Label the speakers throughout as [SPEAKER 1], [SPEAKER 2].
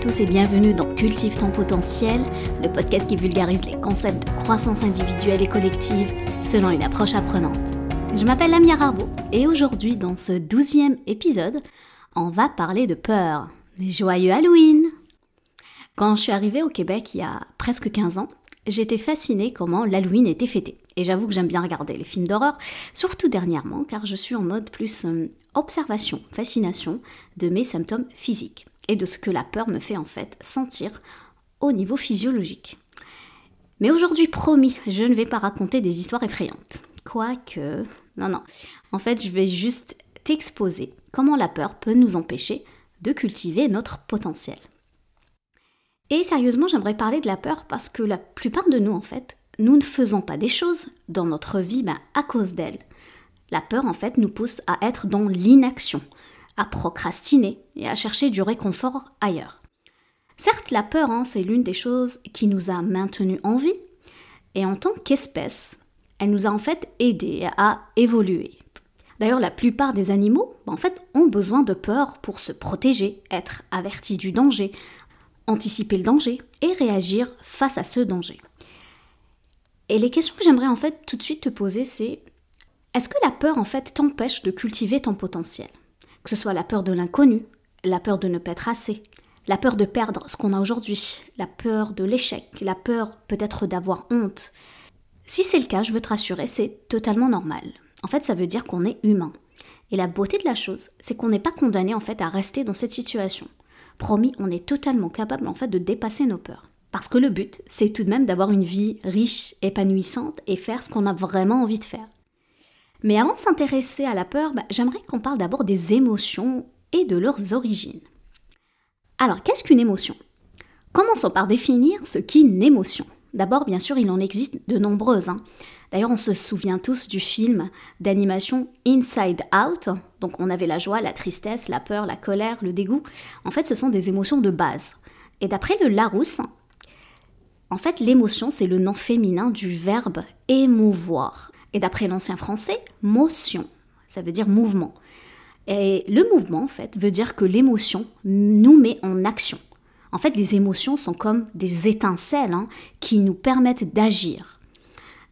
[SPEAKER 1] tous et bienvenue dans Cultive ton potentiel, le podcast qui vulgarise les concepts de croissance individuelle et collective selon une approche apprenante. Je m'appelle Lamia Rarbo et aujourd'hui dans ce douzième épisode, on va parler de peur. Joyeux Halloween Quand je suis arrivée au Québec il y a presque 15 ans, j'étais fascinée comment l'Halloween était fêté. Et j'avoue que j'aime bien regarder les films d'horreur, surtout dernièrement, car je suis en mode plus euh, observation, fascination de mes symptômes physiques et de ce que la peur me fait en fait sentir au niveau physiologique. Mais aujourd'hui, promis, je ne vais pas raconter des histoires effrayantes. Quoique, non, non. En fait, je vais juste t'exposer comment la peur peut nous empêcher de cultiver notre potentiel. Et sérieusement, j'aimerais parler de la peur parce que la plupart de nous, en fait, nous ne faisons pas des choses dans notre vie ben, à cause d'elle. La peur, en fait, nous pousse à être dans l'inaction, à procrastiner et à chercher du réconfort ailleurs. Certes, la peur, hein, c'est l'une des choses qui nous a maintenus en vie, et en tant qu'espèce, elle nous a en fait aidés à évoluer. D'ailleurs, la plupart des animaux, en fait, ont besoin de peur pour se protéger, être avertis du danger, anticiper le danger et réagir face à ce danger. Et les questions que j'aimerais en fait tout de suite te poser, c'est est-ce que la peur en fait t'empêche de cultiver ton potentiel? Que ce soit la peur de l'inconnu, la peur de ne pas être assez, la peur de perdre ce qu'on a aujourd'hui, la peur de l'échec, la peur peut-être d'avoir honte. Si c'est le cas, je veux te rassurer, c'est totalement normal. En fait, ça veut dire qu'on est humain. Et la beauté de la chose, c'est qu'on n'est pas condamné en fait à rester dans cette situation. Promis, on est totalement capable en fait de dépasser nos peurs. Parce que le but, c'est tout de même d'avoir une vie riche, épanouissante et faire ce qu'on a vraiment envie de faire. Mais avant de s'intéresser à la peur, bah, j'aimerais qu'on parle d'abord des émotions et de leurs origines. Alors, qu'est-ce qu'une émotion? Commençons par définir ce qu'est une émotion. D'abord, bien sûr, il en existe de nombreuses. Hein. D'ailleurs, on se souvient tous du film d'animation Inside Out. Donc, on avait la joie, la tristesse, la peur, la colère, le dégoût. En fait, ce sont des émotions de base. Et d'après le Larousse, en fait, l'émotion, c'est le nom féminin du verbe émouvoir. Et d'après l'ancien français, motion. Ça veut dire mouvement. Et le mouvement, en fait, veut dire que l'émotion nous met en action. En fait, les émotions sont comme des étincelles hein, qui nous permettent d'agir.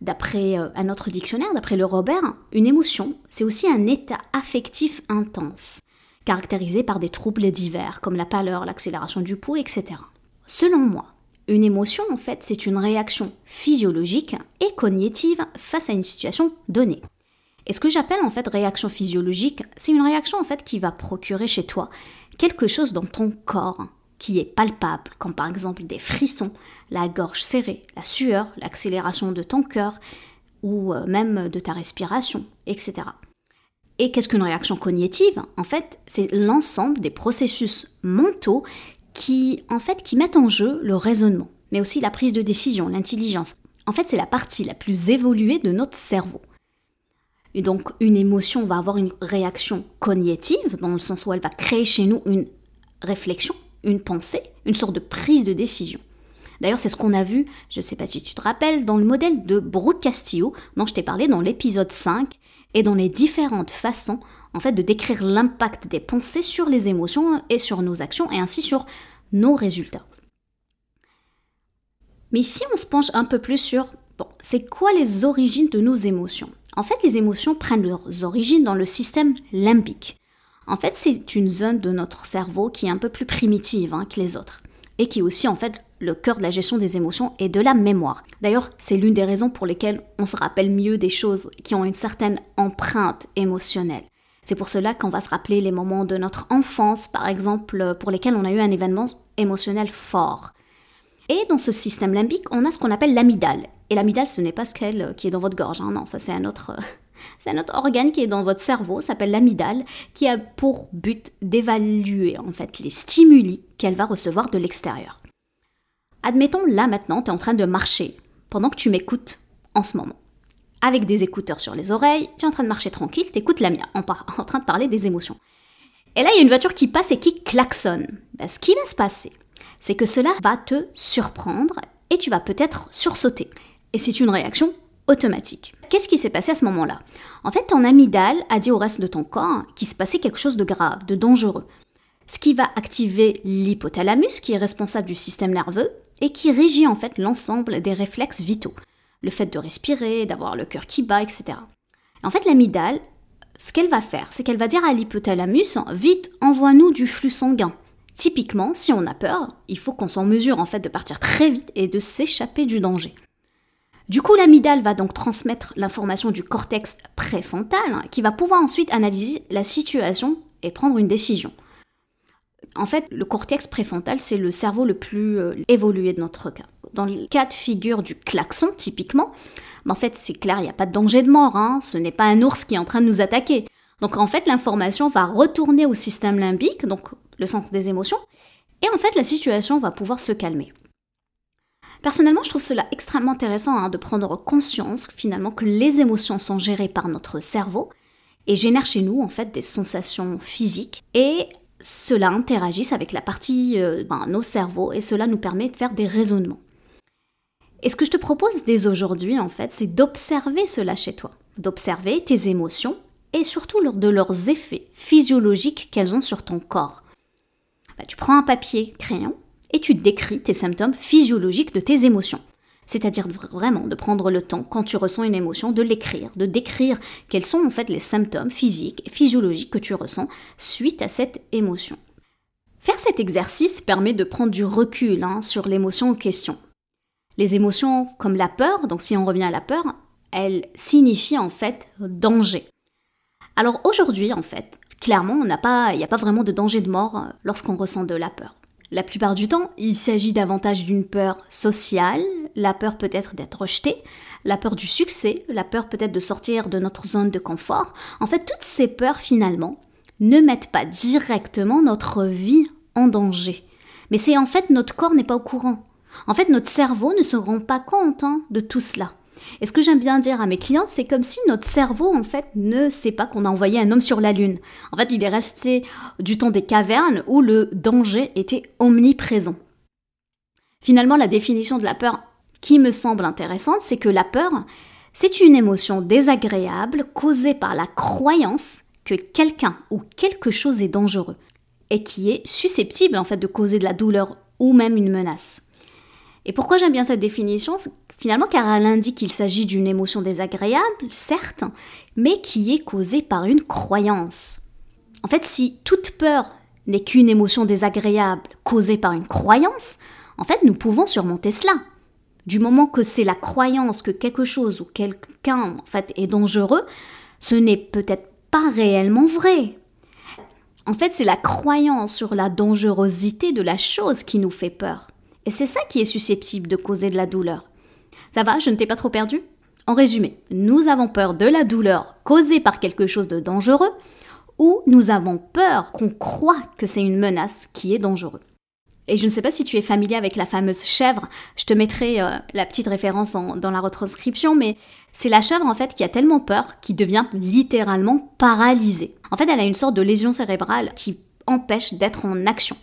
[SPEAKER 1] D'après euh, un autre dictionnaire, d'après le Robert, une émotion, c'est aussi un état affectif intense, caractérisé par des troubles divers, comme la pâleur, l'accélération du pouls, etc. Selon moi, une émotion, en fait, c'est une réaction physiologique et cognitive face à une situation donnée. Et ce que j'appelle en fait réaction physiologique, c'est une réaction en fait qui va procurer chez toi quelque chose dans ton corps, qui est palpable, comme par exemple des frissons, la gorge serrée, la sueur, l'accélération de ton cœur ou euh, même de ta respiration, etc. Et qu'est-ce qu'une réaction cognitive? En fait, c'est l'ensemble des processus mentaux qui, en fait, qui mettent en jeu le raisonnement, mais aussi la prise de décision, l'intelligence. En fait, c'est la partie la plus évoluée de notre cerveau. Et donc, une émotion va avoir une réaction cognitive, dans le sens où elle va créer chez nous une réflexion, une pensée, une sorte de prise de décision. D'ailleurs, c'est ce qu'on a vu, je ne sais pas si tu te rappelles, dans le modèle de Brooke Castillo, dont je t'ai parlé dans l'épisode 5, et dans les différentes façons, en fait, de décrire l'impact des pensées sur les émotions et sur nos actions, et ainsi sur nos résultats. Mais si on se penche un peu plus sur, bon, c'est quoi les origines de nos émotions? En fait, les émotions prennent leurs origines dans le système limbique. En fait, c'est une zone de notre cerveau qui est un peu plus primitive hein, que les autres et qui est aussi en fait le cœur de la gestion des émotions et de la mémoire. D'ailleurs, c'est l'une des raisons pour lesquelles on se rappelle mieux des choses qui ont une certaine empreinte émotionnelle. C'est pour cela qu'on va se rappeler les moments de notre enfance, par exemple, pour lesquels on a eu un événement émotionnel fort. Et dans ce système limbique, on a ce qu'on appelle l'amygdale. Et l'amygdale, ce n'est pas ce qu'elle qui est dans votre gorge, hein. non, ça c'est un autre, c'est un organe qui est dans votre cerveau, s'appelle l'amygdale, qui a pour but d'évaluer en fait les stimuli qu'elle va recevoir de l'extérieur. Admettons là maintenant, tu es en train de marcher pendant que tu m'écoutes en ce moment. Avec des écouteurs sur les oreilles, tu es en train de marcher tranquille, tu écoutes la mienne, en, en, train de parler des émotions. Et là, il y a une voiture qui passe et qui klaxonne. Ben, ce qui va se passer, c'est que cela va te surprendre et tu vas peut-être sursauter. Et c'est une réaction automatique. Qu'est-ce qui s'est passé à ce moment-là? En fait, ton amygdale a dit au reste de ton corps qu'il se passait quelque chose de grave, de dangereux. ce qui va activer l'hypothalamus qui est responsable du système nerveux et qui régit en fait l'ensemble des réflexes vitaux. Le fait de respirer, d'avoir le cœur qui bat, etc. En fait, l'amygdale, ce qu'elle va faire, c'est qu'elle va dire à l'hypothalamus, vite, envoie-nous du flux sanguin. Typiquement, si on a peur, il faut qu'on soit en mesure en fait de partir très vite et de s'échapper du danger. Du coup, l'amygdale va donc transmettre l'information du cortex préfrontal hein, qui va pouvoir ensuite analyser la situation et prendre une décision. En fait, le cortex préfrontal, c'est le cerveau le plus euh, évolué de notre cas. Dans le cas de figure du klaxon, typiquement, en fait, c'est clair, il n'y a pas de danger de mort, hein. ce n'est pas un ours qui est en train de nous attaquer. Donc en fait, l'information va retourner au système limbique, donc le centre des émotions, et en fait, la situation va pouvoir se calmer. Personnellement, je trouve cela extrêmement intéressant hein, de prendre conscience finalement que les émotions sont gérées par notre cerveau et génèrent chez nous en fait des sensations physiques et cela interagisse avec la partie euh, ben, nos cerveaux et cela nous permet de faire des raisonnements. Et ce que je te propose dès aujourd'hui en fait, c'est d'observer cela chez toi, d'observer tes émotions et surtout de leurs effets physiologiques qu'elles ont sur ton corps. Bah, tu prends un papier crayon et tu décris tes symptômes physiologiques de tes émotions. C'est-à-dire vraiment de prendre le temps, quand tu ressens une émotion, de l'écrire, de décrire quels sont en fait les symptômes physiques et physiologiques que tu ressens suite à cette émotion. Faire cet exercice permet de prendre du recul hein, sur l'émotion en question. Les émotions comme la peur, donc si on revient à la peur, elles signifient en fait danger. Alors aujourd'hui, en fait, clairement, il n'y a pas vraiment de danger de mort euh, lorsqu'on ressent de la peur. La plupart du temps, il s'agit davantage d'une peur sociale, la peur peut-être d'être rejeté, la peur du succès, la peur peut-être de sortir de notre zone de confort. En fait, toutes ces peurs finalement ne mettent pas directement notre vie en danger. Mais c'est en fait notre corps n'est pas au courant. En fait, notre cerveau ne se rend pas compte hein, de tout cela. Et ce que j'aime bien dire à mes clients, c'est comme si notre cerveau, en fait, ne sait pas qu'on a envoyé un homme sur la Lune. En fait, il est resté du temps des cavernes où le danger était omniprésent. Finalement, la définition de la peur qui me semble intéressante, c'est que la peur, c'est une émotion désagréable causée par la croyance que quelqu'un ou quelque chose est dangereux et qui est susceptible en fait de causer de la douleur ou même une menace. Et pourquoi j'aime bien cette définition Finalement, car elle indique qu'il s'agit d'une émotion désagréable, certes, mais qui est causée par une croyance. En fait, si toute peur n'est qu'une émotion désagréable causée par une croyance, en fait, nous pouvons surmonter cela. Du moment que c'est la croyance que quelque chose ou quelqu'un en fait est dangereux, ce n'est peut-être pas réellement vrai. En fait, c'est la croyance sur la dangerosité de la chose qui nous fait peur. Et c'est ça qui est susceptible de causer de la douleur. Ça va, je ne t'ai pas trop perdu? En résumé, nous avons peur de la douleur causée par quelque chose de dangereux ou nous avons peur qu'on croit que c'est une menace qui est dangereuse. Et je ne sais pas si tu es familier avec la fameuse chèvre, je te mettrai euh, la petite référence dans la retranscription, mais c'est la chèvre en fait qui a tellement peur qu'il devient littéralement paralysée. En fait, elle a une sorte de lésion cérébrale qui empêche d'être en action.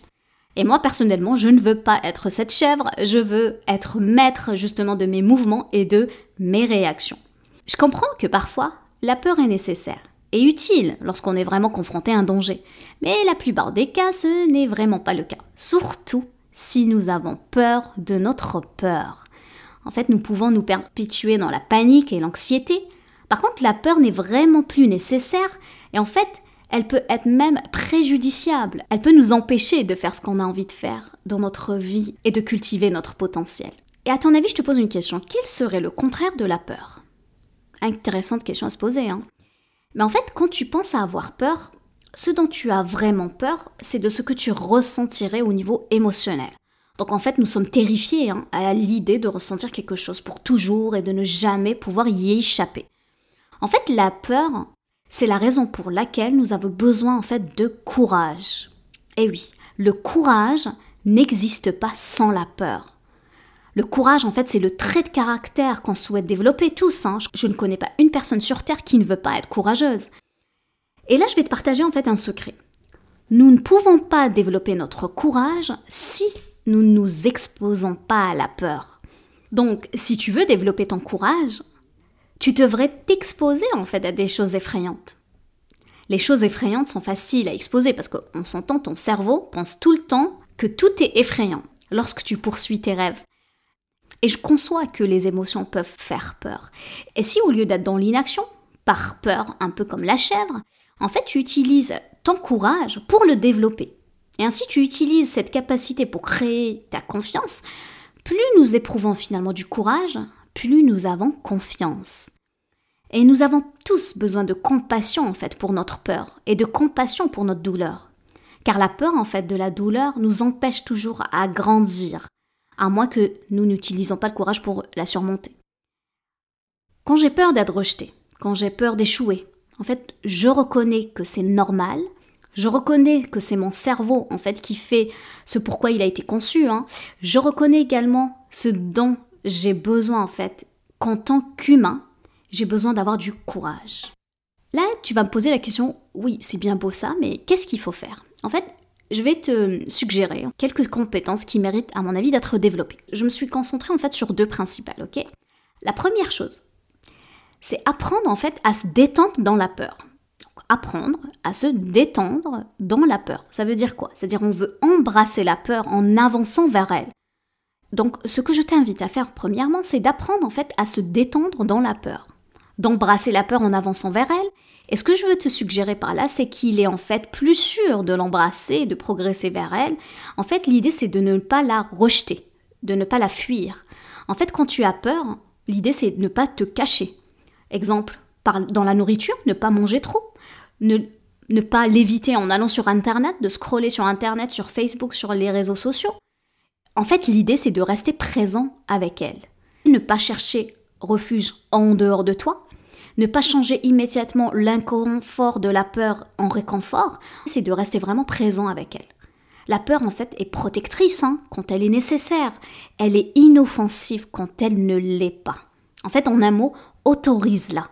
[SPEAKER 1] Et moi, personnellement, je ne veux pas être cette chèvre, je veux être maître justement de mes mouvements et de mes réactions. Je comprends que parfois, la peur est nécessaire et utile lorsqu'on est vraiment confronté à un danger. Mais la plupart des cas, ce n'est vraiment pas le cas. Surtout si nous avons peur de notre peur. En fait, nous pouvons nous perpétuer dans la panique et l'anxiété. Par contre, la peur n'est vraiment plus nécessaire et en fait, elle peut être même préjudiciable. Elle peut nous empêcher de faire ce qu'on a envie de faire dans notre vie et de cultiver notre potentiel. Et à ton avis, je te pose une question. Quel serait le contraire de la peur? Intéressante question à se poser. Hein Mais en fait, quand tu penses à avoir peur, ce dont tu as vraiment peur, c'est de ce que tu ressentirais au niveau émotionnel. Donc en fait, nous sommes terrifiés hein, à l'idée de ressentir quelque chose pour toujours et de ne jamais pouvoir y échapper. En fait, la peur, c'est la raison pour laquelle nous avons besoin en fait de courage. Et oui, le courage n'existe pas sans la peur. Le courage, en fait, c'est le trait de caractère qu'on souhaite développer tous. Hein. Je ne connais pas une personne sur Terre qui ne veut pas être courageuse. Et là, je vais te partager en fait un secret. Nous ne pouvons pas développer notre courage si nous ne nous exposons pas à la peur. Donc, si tu veux développer ton courage, tu devrais t'exposer en fait à des choses effrayantes. Les choses effrayantes sont faciles à exposer parce qu'on s'entend, ton cerveau pense tout le temps que tout est effrayant lorsque tu poursuis tes rêves. Et je conçois que les émotions peuvent faire peur. Et si au lieu d'être dans l'inaction, par peur, un peu comme la chèvre, en fait tu utilises ton courage pour le développer. Et ainsi tu utilises cette capacité pour créer ta confiance, plus nous éprouvons finalement du courage, plus nous avons confiance. Et nous avons tous besoin de compassion en fait pour notre peur et de compassion pour notre douleur. Car la peur en fait de la douleur nous empêche toujours à grandir, à moins que nous n'utilisons pas le courage pour la surmonter. Quand j'ai peur d'être rejeté, quand j'ai peur d'échouer, en fait, je reconnais que c'est normal, je reconnais que c'est mon cerveau en fait qui fait ce pourquoi il a été conçu. Hein. Je reconnais également ce dont j'ai besoin en fait qu'en tant qu'humain, j'ai besoin d'avoir du courage. Là, tu vas me poser la question, oui, c'est bien beau ça, mais qu'est-ce qu'il faut faire? En fait, je vais te suggérer quelques compétences qui méritent, à mon avis, d'être développées. Je me suis concentrée en fait sur deux principales, ok? La première chose, c'est apprendre en fait à se détendre dans la peur. apprendre à se détendre dans la peur. Ça veut dire quoi? C'est-à-dire on veut embrasser la peur en avançant vers elle. Donc ce que je t'invite à faire premièrement, c'est d'apprendre en fait à se détendre dans la peur d'embrasser la peur en avançant vers elle. Et ce que je veux te suggérer par là, c'est qu'il est en fait plus sûr de l'embrasser de progresser vers elle. En fait, l'idée, c'est de ne pas la rejeter, de ne pas la fuir. En fait, quand tu as peur, l'idée, c'est de ne pas te cacher. Exemple, dans la nourriture, ne pas manger trop, ne, ne pas l'éviter en allant sur Internet, de scroller sur Internet, sur Facebook, sur les réseaux sociaux. En fait, l'idée, c'est de rester présent avec elle. Ne pas chercher refuge en dehors de toi, ne pas changer immédiatement l'inconfort de la peur en réconfort, c'est de rester vraiment présent avec elle. La peur, en fait, est protectrice hein, quand elle est nécessaire. Elle est inoffensive quand elle ne l'est pas. En fait, en un mot, autorise-la.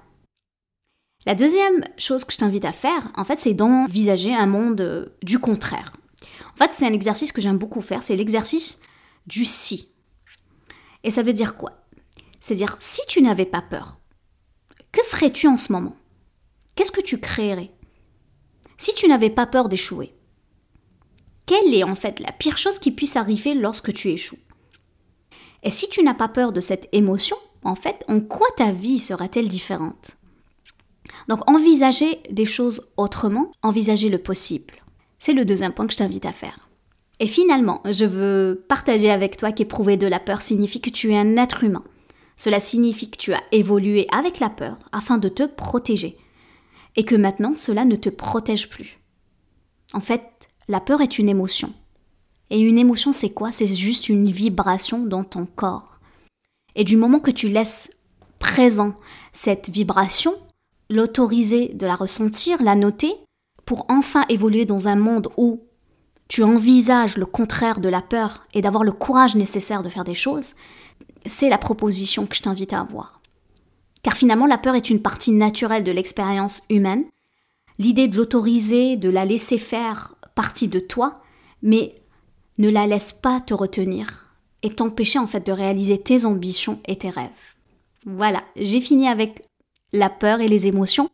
[SPEAKER 1] La deuxième chose que je t'invite à faire, en fait, c'est d'envisager un monde euh, du contraire. En fait, c'est un exercice que j'aime beaucoup faire, c'est l'exercice du si. Et ça veut dire quoi? C'est-à-dire, si tu n'avais pas peur, que ferais-tu en ce moment? Qu'est-ce que tu créerais? Si tu n'avais pas peur d'échouer, quelle est en fait la pire chose qui puisse arriver lorsque tu échoues? Et si tu n'as pas peur de cette émotion, en fait, en quoi ta vie sera-t-elle différente? Donc envisager des choses autrement, envisager le possible. C'est le deuxième point que je t'invite à faire. Et finalement, je veux partager avec toi qu'éprouver de la peur signifie que tu es un être humain cela signifie que tu as évolué avec la peur afin de te protéger et que maintenant cela ne te protège plus. En fait, la peur est une émotion. Et une émotion, c'est quoi? C'est juste une vibration dans ton corps. Et du moment que tu laisses présent cette vibration, l'autoriser de la ressentir, la noter, pour enfin évoluer dans un monde où tu envisages le contraire de la peur et d'avoir le courage nécessaire de faire des choses, c'est la proposition que je t'invite à avoir. Car finalement, la peur est une partie naturelle de l'expérience humaine. L'idée de l'autoriser, de la laisser faire partie de toi, mais ne la laisse pas te retenir et t'empêcher en fait de réaliser tes ambitions et tes rêves. Voilà, j'ai fini avec la peur et les émotions.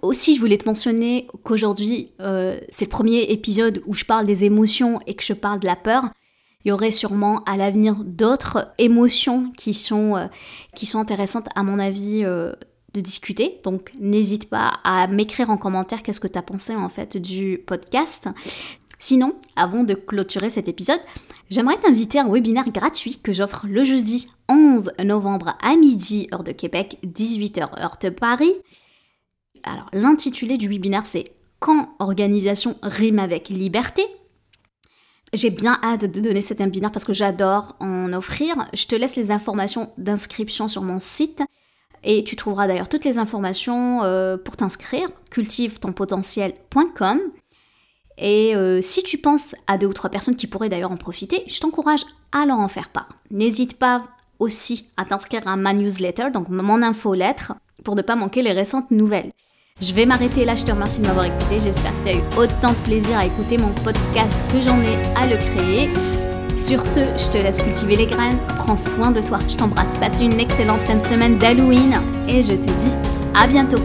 [SPEAKER 1] Aussi, je voulais te mentionner qu'aujourd'hui, euh, c'est le premier épisode où je parle des émotions et que je parle de la peur. Il y aurait sûrement à l'avenir d'autres émotions qui sont, euh, qui sont intéressantes à mon avis euh, de discuter. Donc n'hésite pas à m'écrire en commentaire qu'est-ce que tu as pensé en fait du podcast. Sinon, avant de clôturer cet épisode, j'aimerais t'inviter à un webinaire gratuit que j'offre le jeudi 11 novembre à midi, heure de Québec, 18h, heure de Paris. Alors, l'intitulé du webinaire, c'est Quand organisation rime avec liberté? J'ai bien hâte de donner cet webinaire parce que j'adore en offrir. Je te laisse les informations d'inscription sur mon site. Et tu trouveras d'ailleurs toutes les informations euh, pour t'inscrire, cultive-ton-potentiel.com. Et euh, si tu penses à deux ou trois personnes qui pourraient d'ailleurs en profiter, je t'encourage à leur en faire part. N'hésite pas aussi à t'inscrire à ma newsletter, donc mon infolettre, pour ne pas manquer les récentes nouvelles. Je vais m'arrêter là, je te remercie de m'avoir écouté. J'espère que tu as eu autant de plaisir à écouter mon podcast que j'en ai à le créer. Sur ce, je te laisse cultiver les graines. Prends soin de toi. Je t'embrasse. Passe une excellente fin de semaine d'Halloween. Et je te dis à bientôt.